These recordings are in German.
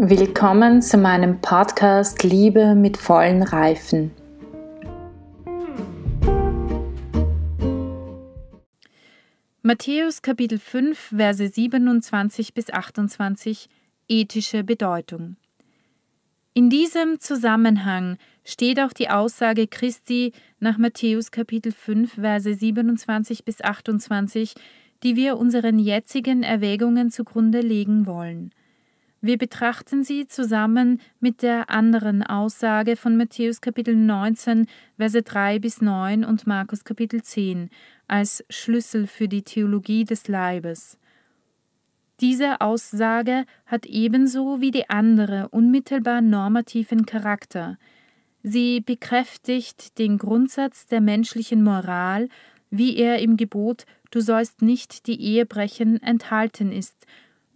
Willkommen zu meinem Podcast Liebe mit vollen Reifen. Matthäus Kapitel 5, Verse 27 bis 28 Ethische Bedeutung. In diesem Zusammenhang steht auch die Aussage Christi nach Matthäus Kapitel 5, Verse 27 bis 28, die wir unseren jetzigen Erwägungen zugrunde legen wollen. Wir betrachten sie zusammen mit der anderen Aussage von Matthäus Kapitel 19, Verse 3 bis 9 und Markus Kapitel 10 als Schlüssel für die Theologie des Leibes. Diese Aussage hat ebenso wie die andere unmittelbar normativen Charakter. Sie bekräftigt den Grundsatz der menschlichen Moral, wie er im Gebot Du sollst nicht die Ehe brechen enthalten ist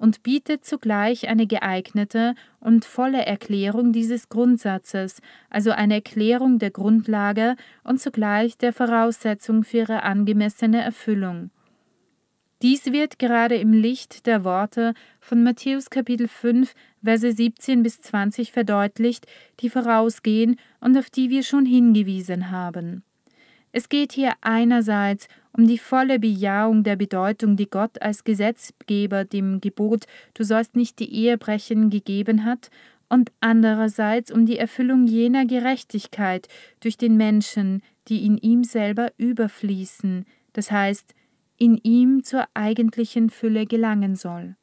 und bietet zugleich eine geeignete und volle Erklärung dieses Grundsatzes, also eine Erklärung der Grundlage und zugleich der Voraussetzung für ihre angemessene Erfüllung. Dies wird gerade im Licht der Worte von Matthäus Kapitel 5, Verse 17 bis 20 verdeutlicht, die vorausgehen und auf die wir schon hingewiesen haben. Es geht hier einerseits um die volle Bejahung der Bedeutung, die Gott als Gesetzgeber dem Gebot Du sollst nicht die Ehe brechen gegeben hat, und andererseits um die Erfüllung jener Gerechtigkeit durch den Menschen, die in ihm selber überfließen, das heißt, in ihm zur eigentlichen Fülle gelangen soll.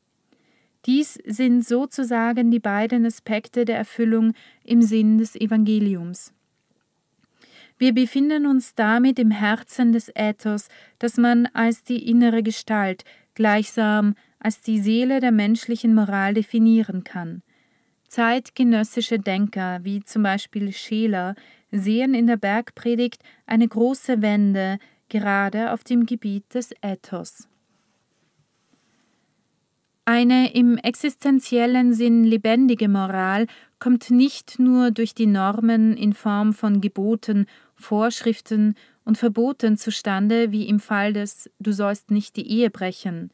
Dies sind sozusagen die beiden Aspekte der Erfüllung im Sinn des Evangeliums. Wir befinden uns damit im Herzen des Ethos, das man als die innere Gestalt, gleichsam als die Seele der menschlichen Moral definieren kann. Zeitgenössische Denker, wie zum Beispiel Scheler, sehen in der Bergpredigt eine große Wende gerade auf dem Gebiet des Ethos. Eine im existenziellen Sinn lebendige Moral kommt nicht nur durch die Normen in Form von Geboten Vorschriften und Verboten zustande, wie im Fall des Du sollst nicht die Ehe brechen.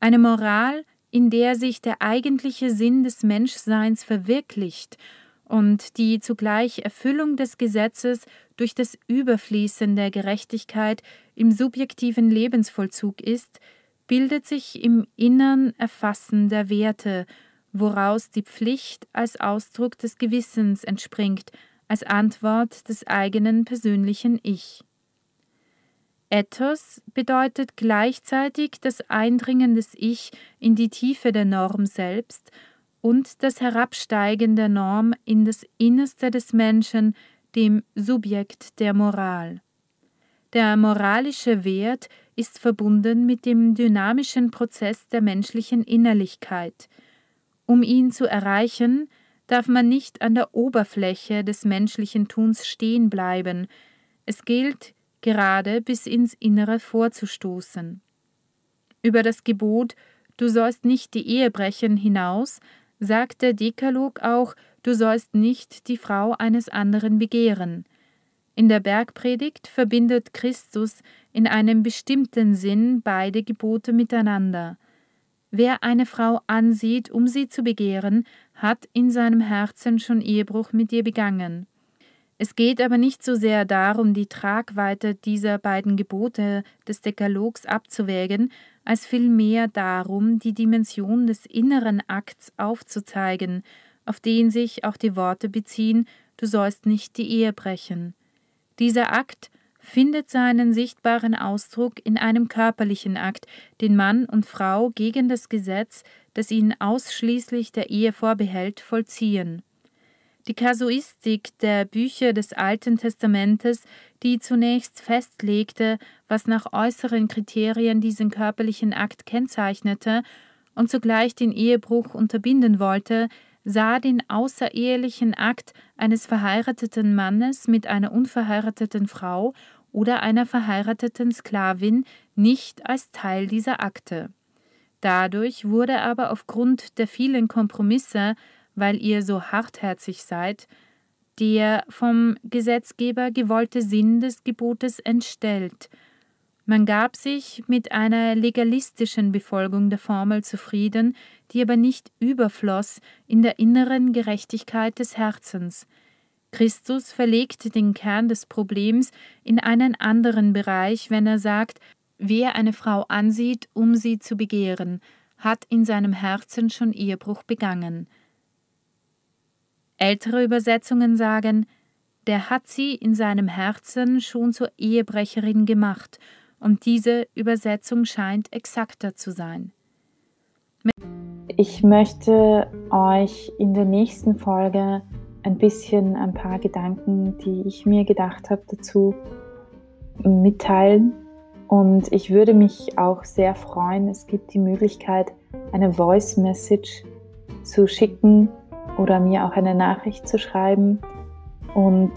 Eine Moral, in der sich der eigentliche Sinn des Menschseins verwirklicht und die zugleich Erfüllung des Gesetzes durch das Überfließen der Gerechtigkeit im subjektiven Lebensvollzug ist, bildet sich im innern Erfassen der Werte, woraus die Pflicht als Ausdruck des Gewissens entspringt als Antwort des eigenen persönlichen Ich. Ethos bedeutet gleichzeitig das Eindringen des Ich in die Tiefe der Norm selbst und das Herabsteigen der Norm in das Innerste des Menschen, dem Subjekt der Moral. Der moralische Wert ist verbunden mit dem dynamischen Prozess der menschlichen Innerlichkeit. Um ihn zu erreichen, darf man nicht an der Oberfläche des menschlichen Tuns stehen bleiben, es gilt, gerade bis ins Innere vorzustoßen. Über das Gebot Du sollst nicht die Ehe brechen hinaus, sagt der Dekalog auch, du sollst nicht die Frau eines anderen begehren. In der Bergpredigt verbindet Christus in einem bestimmten Sinn beide Gebote miteinander. Wer eine Frau ansieht, um sie zu begehren, hat in seinem Herzen schon Ehebruch mit ihr begangen. Es geht aber nicht so sehr darum, die Tragweite dieser beiden Gebote des Dekalogs abzuwägen, als vielmehr darum, die Dimension des inneren Akts aufzuzeigen, auf den sich auch die Worte beziehen, du sollst nicht die Ehe brechen. Dieser Akt findet seinen sichtbaren Ausdruck in einem körperlichen Akt, den Mann und Frau gegen das Gesetz, das ihnen ausschließlich der Ehe vorbehält, vollziehen. Die Kasuistik der Bücher des Alten Testamentes, die zunächst festlegte, was nach äußeren Kriterien diesen körperlichen Akt kennzeichnete und zugleich den Ehebruch unterbinden wollte, sah den außerehelichen Akt eines verheirateten Mannes mit einer unverheirateten Frau oder einer verheirateten Sklavin nicht als Teil dieser Akte. Dadurch wurde aber aufgrund der vielen Kompromisse, weil ihr so hartherzig seid, der vom Gesetzgeber gewollte Sinn des Gebotes entstellt. Man gab sich mit einer legalistischen Befolgung der Formel zufrieden, die aber nicht überfloss in der inneren Gerechtigkeit des Herzens. Christus verlegt den Kern des Problems in einen anderen Bereich, wenn er sagt, wer eine Frau ansieht, um sie zu begehren, hat in seinem Herzen schon Ehebruch begangen. Ältere Übersetzungen sagen, der hat sie in seinem Herzen schon zur Ehebrecherin gemacht, und diese Übersetzung scheint exakter zu sein. Ich möchte euch in der nächsten Folge ein bisschen ein paar Gedanken, die ich mir gedacht habe, dazu mitteilen. Und ich würde mich auch sehr freuen, es gibt die Möglichkeit, eine Voice Message zu schicken oder mir auch eine Nachricht zu schreiben und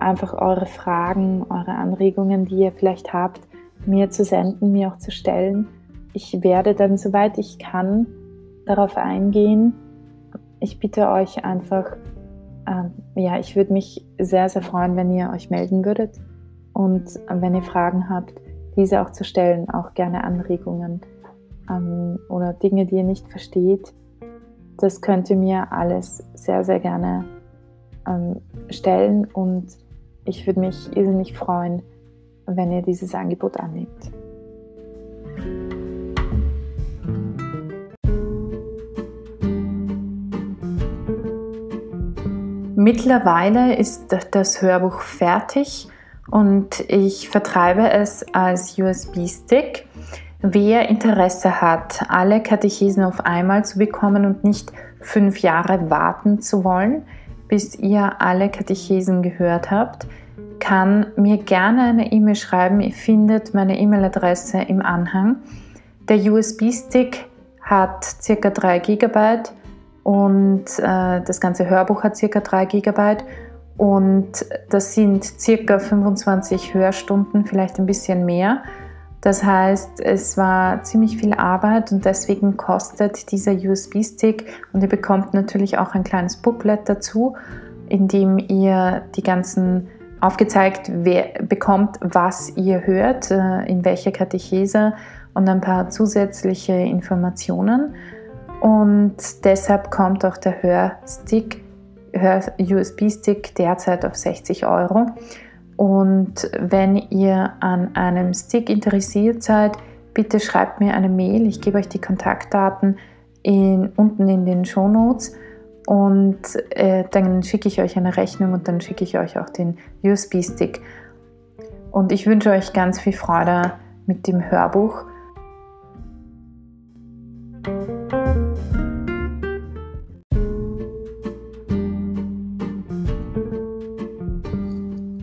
einfach eure Fragen, eure Anregungen, die ihr vielleicht habt, mir zu senden, mir auch zu stellen. Ich werde dann, soweit ich kann, darauf eingehen. Ich bitte euch einfach, äh, ja, ich würde mich sehr, sehr freuen, wenn ihr euch melden würdet und äh, wenn ihr Fragen habt, diese auch zu stellen, auch gerne Anregungen ähm, oder Dinge, die ihr nicht versteht. Das könnt ihr mir alles sehr, sehr gerne ähm, stellen und ich würde mich irrsinnig freuen, wenn ihr dieses Angebot annimmt. Mittlerweile ist das Hörbuch fertig und ich vertreibe es als USB-Stick. Wer Interesse hat, alle Katechesen auf einmal zu bekommen und nicht fünf Jahre warten zu wollen, bis ihr alle Katechesen gehört habt, kann mir gerne eine E-Mail schreiben. Ihr findet meine E-Mail-Adresse im Anhang. Der USB-Stick hat ca. 3 GB und äh, das ganze Hörbuch hat ca. 3 GB und das sind ca. 25 Hörstunden, vielleicht ein bisschen mehr. Das heißt, es war ziemlich viel Arbeit und deswegen kostet dieser USB-Stick und ihr bekommt natürlich auch ein kleines Booklet dazu, in dem ihr die ganzen aufgezeigt bekommt, was ihr hört, äh, in welcher Katechese und ein paar zusätzliche Informationen. Und deshalb kommt auch der Hörstick, Hör-USB-Stick derzeit auf 60 Euro. Und wenn ihr an einem Stick interessiert seid, bitte schreibt mir eine Mail. Ich gebe euch die Kontaktdaten in, unten in den Show Notes und äh, dann schicke ich euch eine Rechnung und dann schicke ich euch auch den USB-Stick. Und ich wünsche euch ganz viel Freude mit dem Hörbuch.